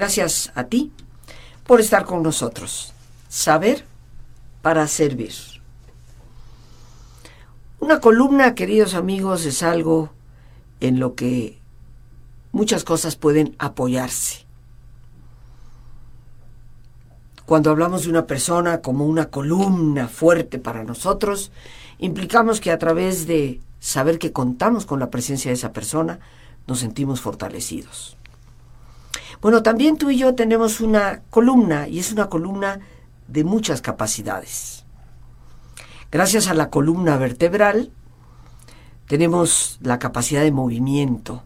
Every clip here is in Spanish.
Gracias a ti por estar con nosotros. Saber para servir. Una columna, queridos amigos, es algo en lo que muchas cosas pueden apoyarse. Cuando hablamos de una persona como una columna fuerte para nosotros, implicamos que a través de saber que contamos con la presencia de esa persona, nos sentimos fortalecidos. Bueno, también tú y yo tenemos una columna y es una columna de muchas capacidades. Gracias a la columna vertebral tenemos la capacidad de movimiento,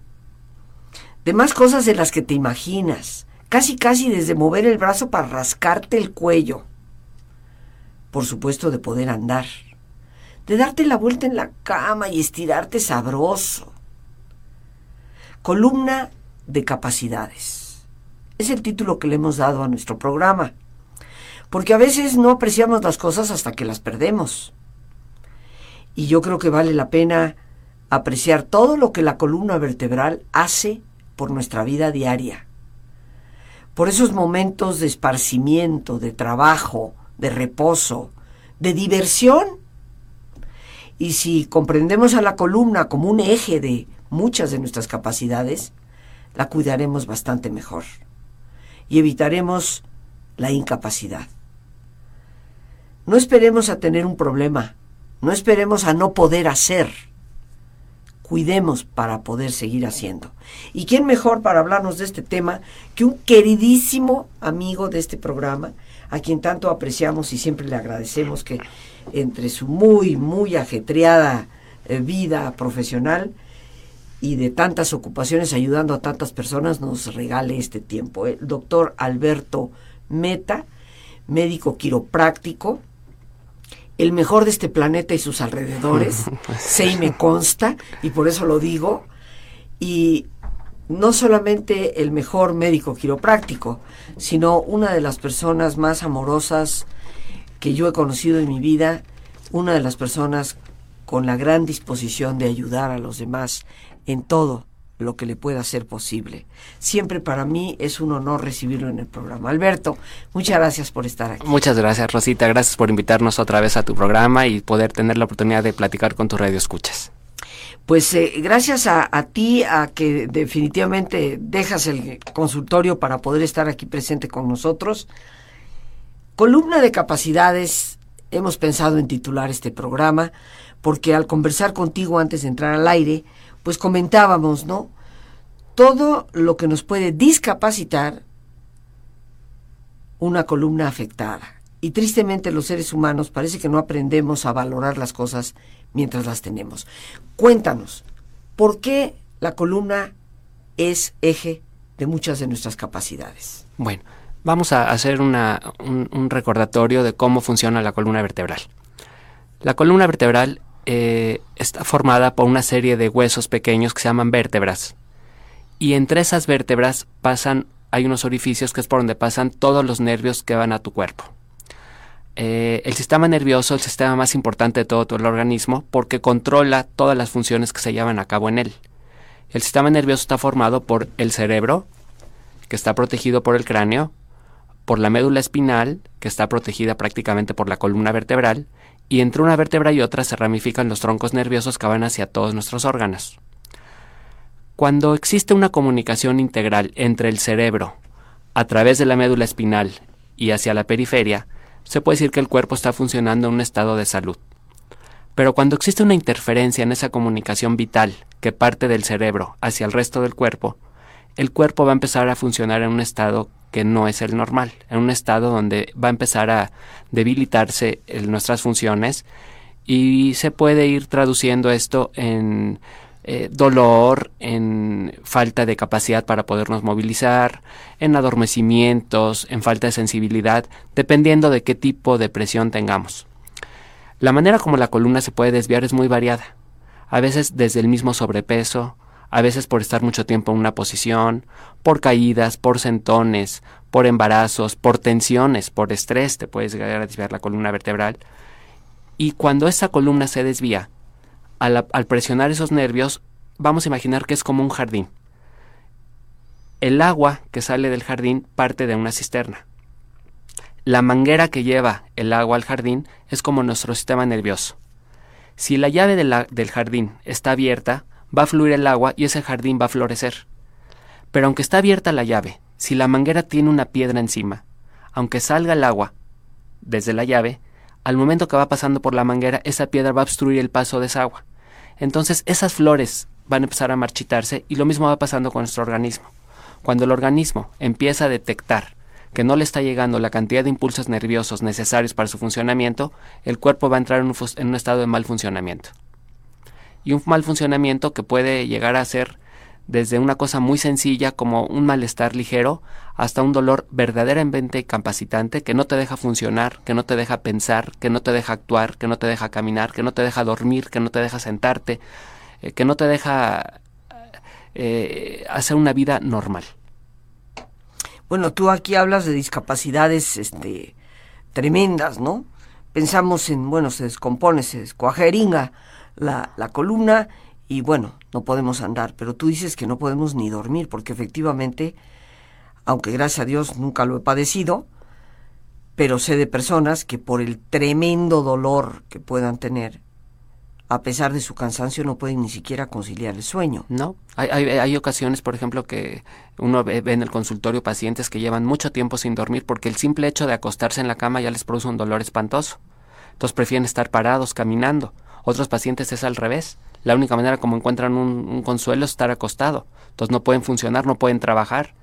de más cosas de las que te imaginas, casi casi desde mover el brazo para rascarte el cuello, por supuesto de poder andar, de darte la vuelta en la cama y estirarte sabroso. Columna de capacidades. Es el título que le hemos dado a nuestro programa. Porque a veces no apreciamos las cosas hasta que las perdemos. Y yo creo que vale la pena apreciar todo lo que la columna vertebral hace por nuestra vida diaria. Por esos momentos de esparcimiento, de trabajo, de reposo, de diversión. Y si comprendemos a la columna como un eje de muchas de nuestras capacidades, la cuidaremos bastante mejor y evitaremos la incapacidad. No esperemos a tener un problema, no esperemos a no poder hacer. Cuidemos para poder seguir haciendo. ¿Y quién mejor para hablarnos de este tema que un queridísimo amigo de este programa, a quien tanto apreciamos y siempre le agradecemos que entre su muy, muy ajetreada eh, vida profesional, y de tantas ocupaciones ayudando a tantas personas nos regale este tiempo. El doctor Alberto Meta, médico quiropráctico, el mejor de este planeta y sus alrededores, sé y me consta, y por eso lo digo, y no solamente el mejor médico quiropráctico, sino una de las personas más amorosas que yo he conocido en mi vida, una de las personas con la gran disposición de ayudar a los demás en todo lo que le pueda ser posible. Siempre para mí es un honor recibirlo en el programa. Alberto, muchas gracias por estar aquí. Muchas gracias, Rosita. Gracias por invitarnos otra vez a tu programa y poder tener la oportunidad de platicar con tu radio escuchas. Pues eh, gracias a, a, ti, a que definitivamente dejas el consultorio para poder estar aquí presente con nosotros. Columna de capacidades, hemos pensado en titular este programa, porque al conversar contigo antes de entrar al aire, pues comentábamos, ¿no? Todo lo que nos puede discapacitar una columna afectada. Y tristemente los seres humanos parece que no aprendemos a valorar las cosas mientras las tenemos. Cuéntanos, ¿por qué la columna es eje de muchas de nuestras capacidades? Bueno, vamos a hacer un recordatorio de cómo funciona la columna vertebral. La columna vertebral eh, está formada por una serie de huesos pequeños que se llaman vértebras. Y entre esas vértebras pasan, hay unos orificios que es por donde pasan todos los nervios que van a tu cuerpo. Eh, el sistema nervioso es el sistema más importante de todo, todo el organismo porque controla todas las funciones que se llevan a cabo en él. El sistema nervioso está formado por el cerebro, que está protegido por el cráneo, por la médula espinal, que está protegida prácticamente por la columna vertebral, y entre una vértebra y otra se ramifican los troncos nerviosos que van hacia todos nuestros órganos. Cuando existe una comunicación integral entre el cerebro, a través de la médula espinal y hacia la periferia, se puede decir que el cuerpo está funcionando en un estado de salud. Pero cuando existe una interferencia en esa comunicación vital que parte del cerebro hacia el resto del cuerpo, el cuerpo va a empezar a funcionar en un estado que no es el normal, en un estado donde va a empezar a debilitarse nuestras funciones y se puede ir traduciendo esto en eh, dolor, en falta de capacidad para podernos movilizar, en adormecimientos, en falta de sensibilidad, dependiendo de qué tipo de presión tengamos. La manera como la columna se puede desviar es muy variada, a veces desde el mismo sobrepeso, a veces por estar mucho tiempo en una posición, por caídas, por sentones, por embarazos, por tensiones, por estrés, te puedes llegar a desviar la columna vertebral. Y cuando esa columna se desvía, al, al presionar esos nervios, vamos a imaginar que es como un jardín. El agua que sale del jardín parte de una cisterna. La manguera que lleva el agua al jardín es como nuestro sistema nervioso. Si la llave del jardín está abierta, va a fluir el agua y ese jardín va a florecer. Pero aunque está abierta la llave, si la manguera tiene una piedra encima, aunque salga el agua desde la llave, al momento que va pasando por la manguera, esa piedra va a obstruir el paso de esa agua. Entonces esas flores van a empezar a marchitarse y lo mismo va pasando con nuestro organismo. Cuando el organismo empieza a detectar que no le está llegando la cantidad de impulsos nerviosos necesarios para su funcionamiento, el cuerpo va a entrar en un, en un estado de mal funcionamiento. Y un mal funcionamiento que puede llegar a ser desde una cosa muy sencilla como un malestar ligero hasta un dolor verdaderamente incapacitante que no te deja funcionar, que no te deja pensar, que no te deja actuar, que no te deja caminar, que no te deja dormir, que no te deja sentarte, eh, que no te deja eh, hacer una vida normal. Bueno, tú aquí hablas de discapacidades este, tremendas, ¿no? Pensamos en, bueno, se descompone, se descuajeringa la, la columna y bueno, no podemos andar, pero tú dices que no podemos ni dormir, porque efectivamente, aunque gracias a Dios nunca lo he padecido, pero sé de personas que por el tremendo dolor que puedan tener, a pesar de su cansancio, no pueden ni siquiera conciliar el sueño. No, hay, hay, ocasiones, por ejemplo, que uno ve, en el consultorio pacientes que llevan mucho tiempo sin dormir porque el simple hecho de acostarse en la cama ya les produce un dolor espantoso. Entonces prefieren estar parados, caminando. Otros pacientes es al revés la única manera como encuentran un, consuelo es estar acostado. Entonces no pueden funcionar, no pueden trabajar.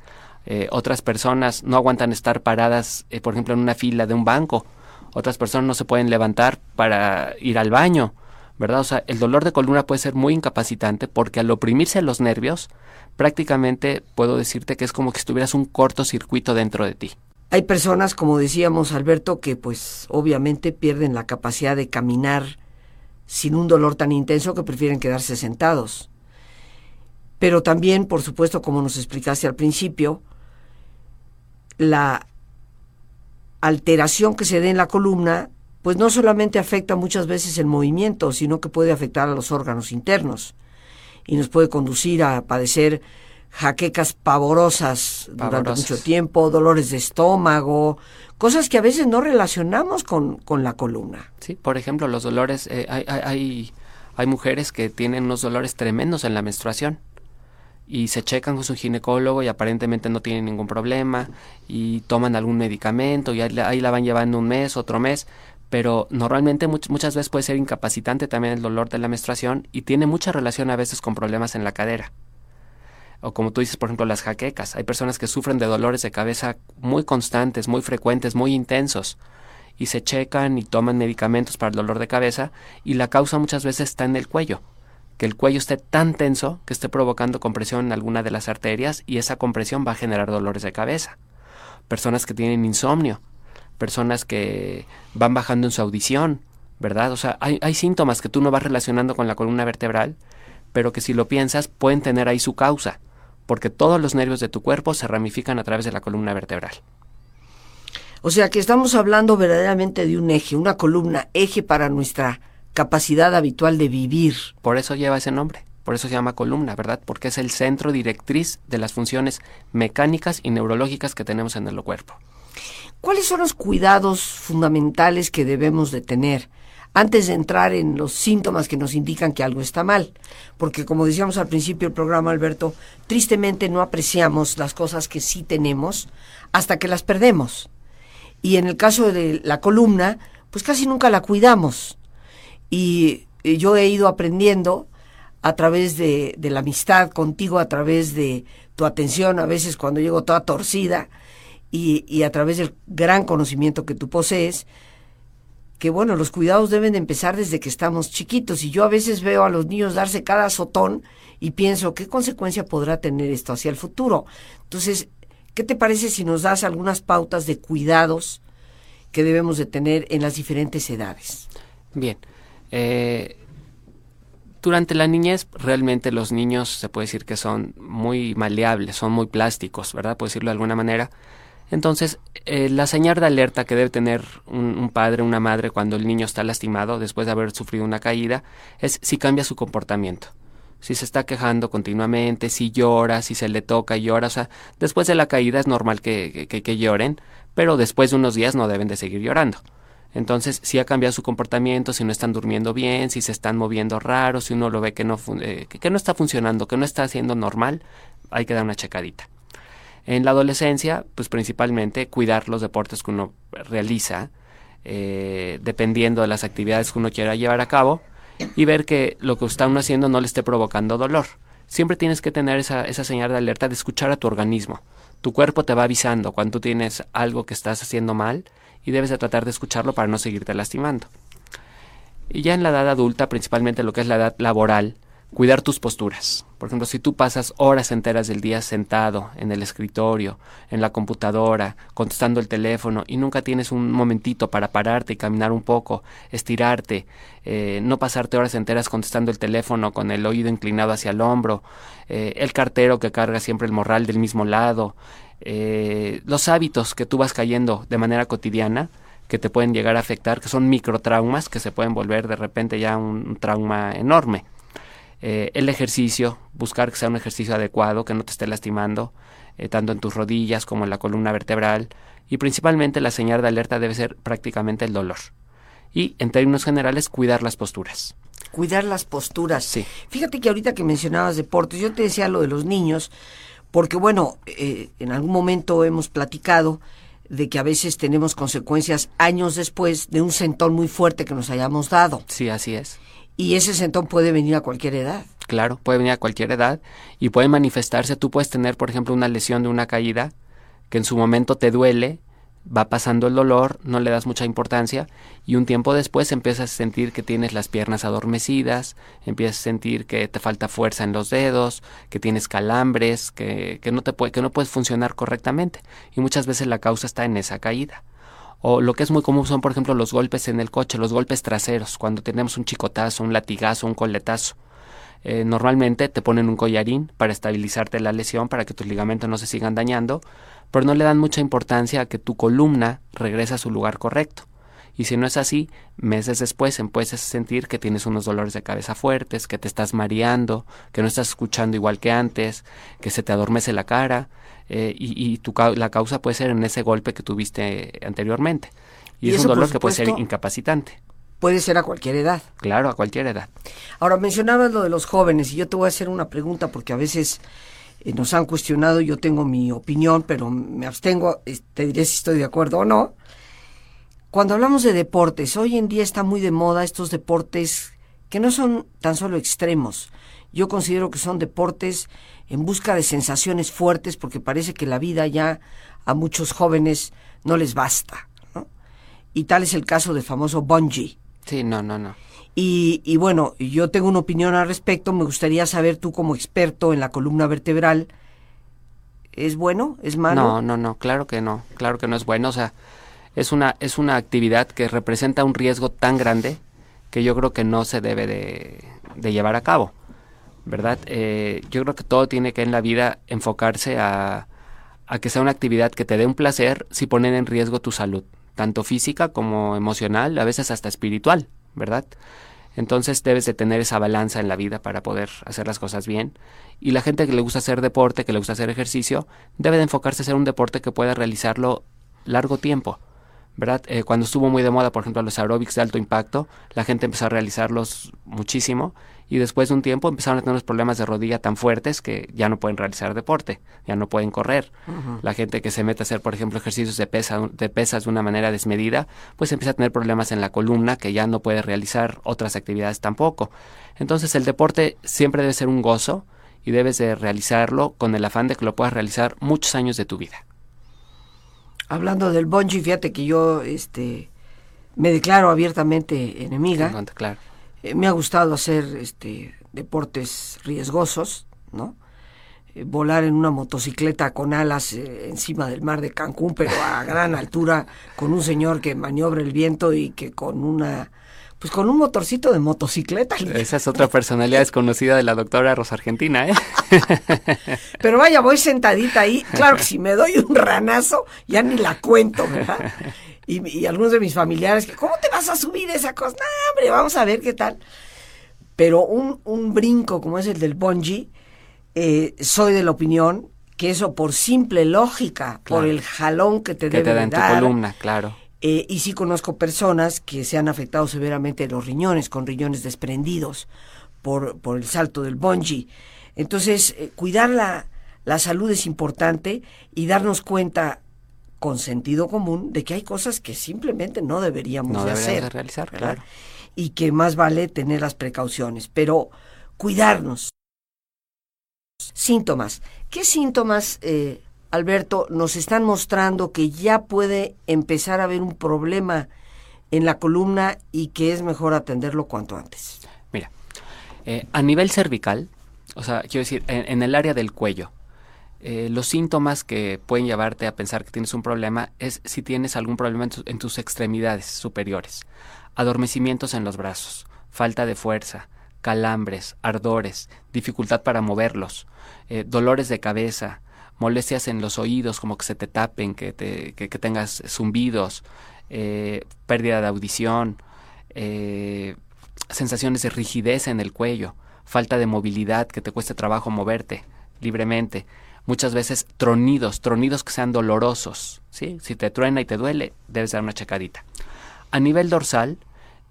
Eh, otras personas no aguantan estar paradas, eh, por ejemplo, en una fila de un banco. Otras personas no se pueden levantar para ir al baño, ¿verdad? O sea, el dolor de columna puede ser muy incapacitante porque al oprimirse los nervios, prácticamente puedo decirte que es como que estuvieras un cortocircuito dentro de ti. Hay personas, como decíamos Alberto, que pues obviamente pierden la capacidad de caminar sin un dolor tan intenso que prefieren quedarse sentados. Pero también, por supuesto, como nos explicaste al principio, la alteración que se dé en la columna, pues no solamente afecta muchas veces el movimiento, sino que puede afectar a los órganos internos y nos puede conducir a padecer jaquecas pavorosas durante mucho tiempo, dolores de estómago, cosas que a veces no relacionamos con, con la columna. Sí, por ejemplo, los dolores, eh, hay, hay, hay mujeres que tienen unos dolores tremendos en la menstruación y se checan con su ginecólogo y aparentemente no tienen ningún problema y toman algún medicamento y ahí, ahí la van llevando un mes, otro mes, pero normalmente muchas veces puede ser incapacitante también el dolor de la menstruación y tiene mucha relación a veces con problemas en la cadera o como tú dices, por ejemplo, las jaquecas. Hay personas que sufren de dolores de cabeza muy constantes, muy frecuentes, muy intensos, y se checan y toman medicamentos para el dolor de cabeza, y la causa muchas veces está en el cuello, que el cuello esté tan tenso que esté provocando compresión en alguna de las arterias, y esa compresión va a generar dolores de cabeza. Personas que tienen insomnio, personas que van bajando en su audición, ¿verdad? O sea, hay, hay síntomas que tú no vas relacionando con la columna vertebral, pero que si lo piensas pueden tener ahí su causa porque todos los nervios de tu cuerpo se ramifican a través de la columna vertebral. O sea que estamos hablando verdaderamente de un eje, una columna, eje para nuestra capacidad habitual de vivir. Por eso lleva ese nombre, por eso se llama columna, ¿verdad? Porque es el centro directriz de las funciones mecánicas y neurológicas que tenemos en el cuerpo. ¿Cuáles son los cuidados fundamentales que debemos de tener antes de entrar en los síntomas que nos indican que algo está mal. Porque como decíamos al principio del programa, Alberto, tristemente no apreciamos las cosas que sí tenemos hasta que las perdemos. Y en el caso de la columna, pues casi nunca la cuidamos. Y yo he ido aprendiendo a través de, la amistad contigo, a través de tu atención, a veces cuando llego toda torcida, y, y a través del gran conocimiento que tú posees, que bueno, los cuidados deben empezar desde que estamos chiquitos y yo a veces veo a los niños darse cada azotón y pienso, ¿qué consecuencia podrá tener esto hacia el futuro? Entonces, ¿qué te parece si nos das algunas pautas de cuidados que debemos de tener en las diferentes edades? Bien. Eh, durante la niñez, realmente los niños se puede decir que son muy maleables, son muy plásticos, ¿verdad? Por decirlo de alguna manera. Entonces, eh, la señal de alerta que debe tener un, un, padre, una madre cuando el niño está lastimado después de haber sufrido una caída es si cambia su comportamiento. Si se está quejando continuamente, si llora, si se le toca y llora, o sea, después de la caída es normal que, que, que lloren, pero después de unos días no deben de seguir llorando. Entonces, si ha cambiado su comportamiento, si no están durmiendo bien, si se están moviendo raro, si uno lo ve que no, eh, que no está funcionando, que no está haciendo normal, hay que dar una checadita. En la adolescencia, pues principalmente cuidar los deportes que uno realiza, eh, dependiendo de las actividades que uno quiera llevar a cabo, y ver que lo que está uno haciendo no le esté provocando dolor. Siempre tienes que tener esa, esa señal de alerta de escuchar a tu organismo. Tu cuerpo te va avisando cuando tú tienes algo que estás haciendo mal y debes de tratar de escucharlo para no seguirte lastimando. Y ya en la edad adulta, principalmente lo que es la edad laboral, cuidar tus posturas. Por ejemplo, si tú pasas horas enteras del día sentado en el escritorio, en la computadora, contestando el teléfono y nunca tienes un momentito para pararte y caminar un poco, estirarte, eh, no pasarte horas enteras contestando el teléfono con el oído inclinado hacia el hombro, eh, el cartero que carga siempre el morral del mismo lado, eh, los hábitos que tú vas cayendo de manera cotidiana, que te pueden llegar a afectar, que son microtraumas que se pueden volver de repente ya un trauma enorme. Eh, el ejercicio, buscar que sea un ejercicio adecuado, que no te esté lastimando, eh, tanto en tus rodillas como en la columna vertebral, y principalmente la señal de alerta debe ser prácticamente el dolor. Y en términos generales, cuidar las posturas. Cuidar las posturas. Sí. Fíjate que ahorita que mencionabas deportes, yo te decía lo de los niños, porque bueno, eh, en algún momento hemos platicado de que a veces tenemos consecuencias años después de un sentón muy fuerte que nos hayamos dado. Sí, así es. Y ese sentón puede venir a cualquier edad. Claro, puede venir a cualquier edad y puede manifestarse. Tú puedes tener, por ejemplo, una lesión de una caída que en su momento te duele, va pasando el dolor, no le das mucha importancia y un tiempo después empiezas a sentir que tienes las piernas adormecidas, empiezas a sentir que te falta fuerza en los dedos, que tienes calambres, que, que no, te puede, que no puedes funcionar correctamente y muchas veces la causa está en esa caída. O lo que es muy común son, por ejemplo, los golpes en el coche, los golpes traseros, cuando tenemos un chicotazo, un latigazo, un coletazo. Eh, normalmente te ponen un collarín para estabilizarte la lesión, para que tus ligamentos no se sigan dañando, pero no le dan mucha importancia a que tu columna regrese a su lugar correcto. Y si no es así, meses después empiezas a sentir que tienes unos dolores de cabeza fuertes, que te estás mareando, que no estás escuchando igual que antes, que se te adormece la cara, eh, y, tu, la causa puede ser en ese golpe que tuviste anteriormente. Y, es un dolor que puede ser incapacitante. Puede ser a cualquier edad. Claro, a cualquier edad. Ahora, mencionabas lo de los jóvenes y yo te voy a hacer una pregunta porque a veces eh, nos han cuestionado, yo tengo mi opinión, pero me abstengo, te diré si estoy de acuerdo o no. Cuando hablamos de deportes, hoy en día está muy de moda estos deportes que no son tan solo extremos. Yo considero que son deportes en busca de sensaciones fuertes porque parece que la vida ya a muchos jóvenes no les basta. ¿no? Y tal es el caso del famoso bungee. Sí, no, no, no. Y, y bueno, yo tengo una opinión al respecto. Me gustaría saber tú como experto en la columna vertebral, ¿es bueno? ¿Es malo? No, no, no, claro que no, claro que no es bueno. O sea, es una, es una actividad que representa un riesgo tan grande que yo creo que no se debe de, de llevar a cabo. ¿Verdad? Eh, yo creo que todo tiene que en la vida enfocarse a, a que sea una actividad que te dé un placer si ponen en riesgo tu salud, tanto física como emocional, a veces hasta espiritual, ¿verdad? Entonces debes de tener esa balanza en la vida para poder hacer las cosas bien. Y la gente que le gusta hacer deporte, que le gusta hacer ejercicio, debe de enfocarse a hacer un deporte que pueda realizarlo largo tiempo. ¿verdad? Eh, cuando estuvo muy de moda, por ejemplo, los aeróbics de alto impacto, la gente empezó a realizarlos muchísimo y después de un tiempo empezaron a tener unos problemas de rodilla tan fuertes que ya no pueden realizar deporte, ya no pueden correr. La gente que se mete a hacer, por ejemplo, ejercicios de, pesa, de pesas de una manera desmedida, pues empieza a tener problemas en la columna que ya no puede realizar otras actividades tampoco. Entonces el deporte siempre debe ser un gozo y debes de realizarlo con el afán de que lo puedas realizar muchos años de tu vida. Hablando del bungee, fíjate que yo este, me declaro abiertamente enemiga. claro. Eh, me ha gustado hacer este, deportes riesgosos, ¿no? Eh, volar en una motocicleta con alas eh, encima del mar de Cancún, pero a gran altura, con un señor que maniobra el viento y que con una pues con un motorcito de motocicleta. Esa es otra personalidad desconocida de la doctora Rosa Argentina, ¿eh? Pero vaya, voy sentadita ahí. Claro que si me doy un ranazo, ya ni la cuento, ¿verdad? Y, algunos de mis familiares, ¿cómo te vas a subir esa cosa? No, hombre, vamos a ver qué tal. Pero un, un brinco como es el del bungee, eh, soy de la opinión que eso por simple lógica, por el jalón que te que debe te da de en tu dar, columna, claro. eh, y sí conozco personas que se han afectado severamente los riñones, con riñones desprendidos por, por el salto del bungee. Entonces, eh, cuidar la, la salud es importante y darnos cuenta con sentido común de que hay cosas que simplemente no deberíamos No de hacer. de realizar, ¿verdad? claro. Y que más vale tener las precauciones, pero cuidarnos. Síntomas. ¿Qué síntomas, eh, Alberto, nos están mostrando que ya puede empezar a haber un problema en la columna y que es mejor atenderlo cuanto antes? Mira, eh, a nivel cervical, o sea, quiero decir, en, en el área del cuello, eh, los síntomas que pueden llevarte a pensar que tienes un problema es si tienes algún problema en, en tus extremidades superiores, adormecimientos en los brazos, falta de fuerza, calambres, ardores, dificultad para moverlos, eh, dolores de cabeza, molestias en los oídos, como que se te tapen, que, te- que- tengas zumbidos, eh, pérdida de audición, sensaciones de rigidez en el cuello, falta de movilidad, que te cueste trabajo moverte libremente, muchas veces tronidos, tronidos que sean dolorosos, ¿sí? Si te truena y te duele, debes dar una checadita. A nivel dorsal,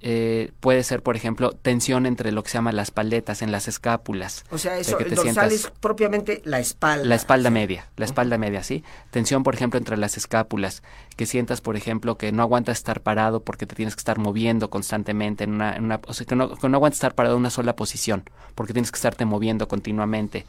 eh, puede ser, por ejemplo, tensión entre lo que se llama las paletas, en las escápulas. O sea, eso, que el te dorsal sientas- es propiamente la espalda. la espalda media, la espalda media, ¿sí? Tensión, por ejemplo, entre las escápulas, que sientas, por ejemplo, que no aguantas estar parado porque te tienes que estar moviendo constantemente en una, en una o sea, que no, que no aguantas estar parado en una sola posición, porque tienes que estarte moviendo continuamente.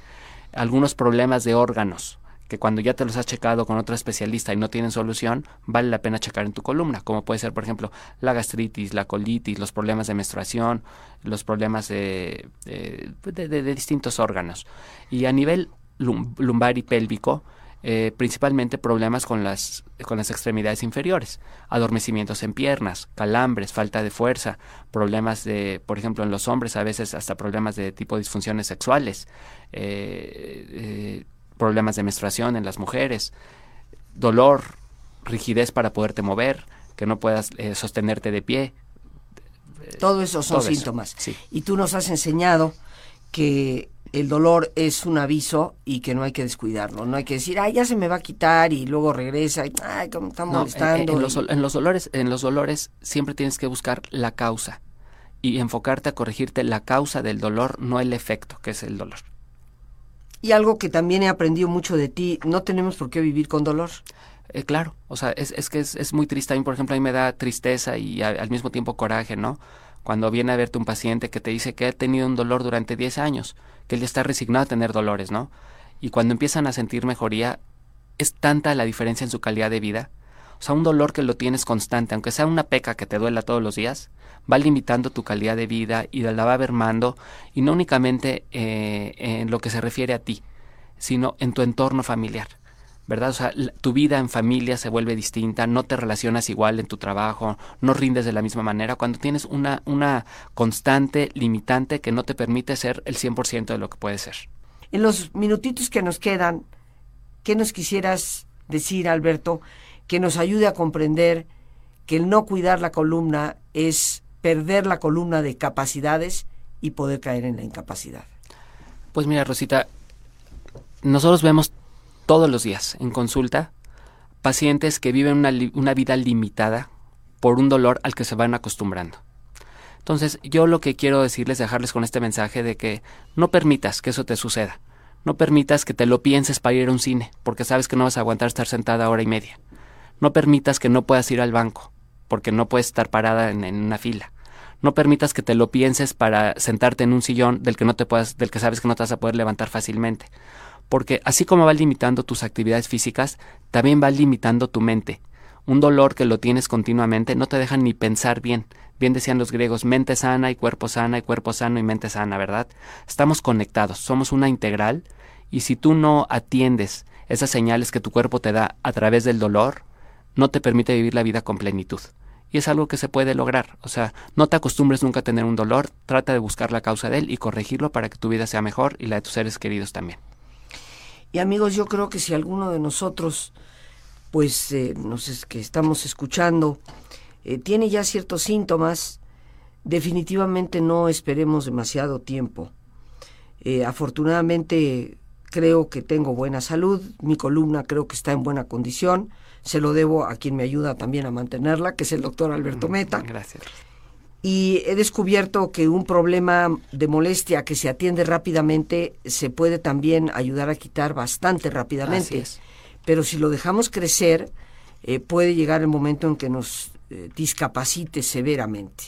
Algunos problemas de órganos, que cuando ya te los has checado con otro especialista y no tienen solución, vale la pena checar en tu columna, como puede ser, por ejemplo, la gastritis, la colitis, los problemas de menstruación, los problemas de, de, de- distintos órganos. Y a nivel lum- lumbar y pélvico, eh, principalmente problemas con las, con las extremidades inferiores, adormecimientos en piernas, calambres, falta de fuerza, problemas de, por ejemplo, en los hombres a veces hasta problemas de tipo disfunciones sexuales, eh, eh, problemas de menstruación en las mujeres, dolor, rigidez para poderte mover, que no puedas eh, sostenerte de pie. Todo eso son Todo eso, síntomas. sí. Y tú nos has enseñado que el dolor es un aviso y que no hay que descuidarlo. No hay que decir, ay, ya se me va a quitar y luego regresa y, ay, como está No, en- molestando. en, los, y- dol- en los dolores, en los dolores siempre tienes que buscar la causa y enfocarte a corregirte la causa del dolor, no el efecto que es el dolor. Y algo que también he aprendido mucho de ti, no tenemos por qué vivir con dolor. Eh, claro, o sea, es, es que es, es muy triste. A mí, por ejemplo, a mí me da tristeza y a- al mismo tiempo coraje, ¿no? Cuando viene a verte un paciente que te dice que ha tenido un dolor durante 10 años, que él está resignado a tener dolores, ¿no? Y cuando empiezan a sentir mejoría, es tanta la diferencia en su calidad de vida. O sea, un dolor que lo tienes constante, aunque sea una peca que te duela todos los días, va limitando tu calidad de vida y la va mermando, y no únicamente eh, en lo que se refiere a ti, sino en tu entorno familiar. ¿Verdad? O sea, tu vida en familia se vuelve distinta, no te relacionas igual en tu trabajo, no rindes de la misma manera, cuando tienes una, una constante limitante que no te permite ser el 100% de lo que puedes ser. En los minutitos que nos quedan, ¿qué nos quisieras decir, Alberto, que nos ayude a comprender que el no cuidar la columna es perder la columna de capacidades y poder caer en la incapacidad? Pues mira, Rosita, nosotros vemos todos los días en consulta pacientes que viven una, vida limitada por un dolor al que se van acostumbrando. Entonces, yo lo que quiero decirles, dejarles con este mensaje de que no permitas que eso te suceda. No permitas que te lo pienses para ir a un cine, porque sabes que no vas a aguantar estar sentada hora y media. No permitas que no puedas ir al banco, porque no puedes estar parada en, en una fila. No permitas que te lo pienses para sentarte en un sillón del que no te puedas, del que sabes que no te vas a poder levantar fácilmente. Porque así como va limitando tus actividades físicas, también va limitando tu mente. Un dolor que lo tienes continuamente no te deja ni pensar bien. Bien decían los griegos, mente sana y cuerpo sana y cuerpo sano y mente sana, ¿verdad? Estamos conectados, somos una integral y si tú no atiendes esas señales que tu cuerpo te da a través del dolor, no te permite vivir la vida con plenitud. Y es algo que se puede lograr. O sea, no te acostumbres nunca a tener un dolor, trata de buscar la causa de él y corregirlo para que tu vida sea mejor y la de tus seres queridos también. Y amigos, yo creo que si alguno de nosotros, pues, eh, nos es, que estamos escuchando, eh, tiene ya ciertos síntomas, definitivamente no esperemos demasiado tiempo. Eh, afortunadamente creo que tengo buena salud, mi columna creo que está en buena condición, se lo debo a quien me ayuda también a mantenerla, que es el doctor Alberto Mm, Meta. Gracias. Y he descubierto que un problema de molestia que se atiende rápidamente se puede también ayudar a quitar bastante rápidamente. Así es. Pero si lo dejamos crecer, eh, puede llegar el momento en que nos eh, discapacite severamente.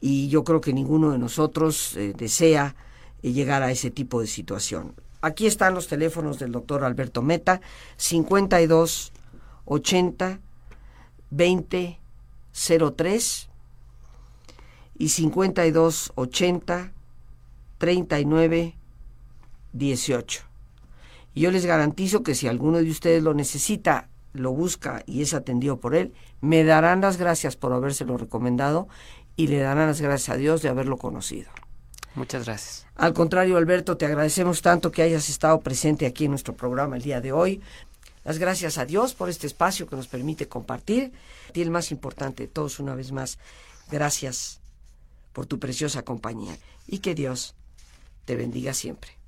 Y yo creo que ninguno de nosotros eh, desea llegar a ese tipo de situación. Aquí están los teléfonos del doctor Alberto Meta, 52 80 20 03 y 52 80 39 18. Y yo les garantizo que si alguno de ustedes lo necesita, lo busca y es atendido por él, me darán las gracias por habérselo recomendado y le darán las gracias a Dios de haberlo conocido. Muchas gracias. Al contrario, Alberto, te agradecemos tanto que hayas estado presente aquí en nuestro programa el día de hoy. Las gracias a Dios por este espacio que nos permite compartir. Y el más importante de todos, una vez más, gracias por tu preciosa compañía y que Dios te bendiga siempre.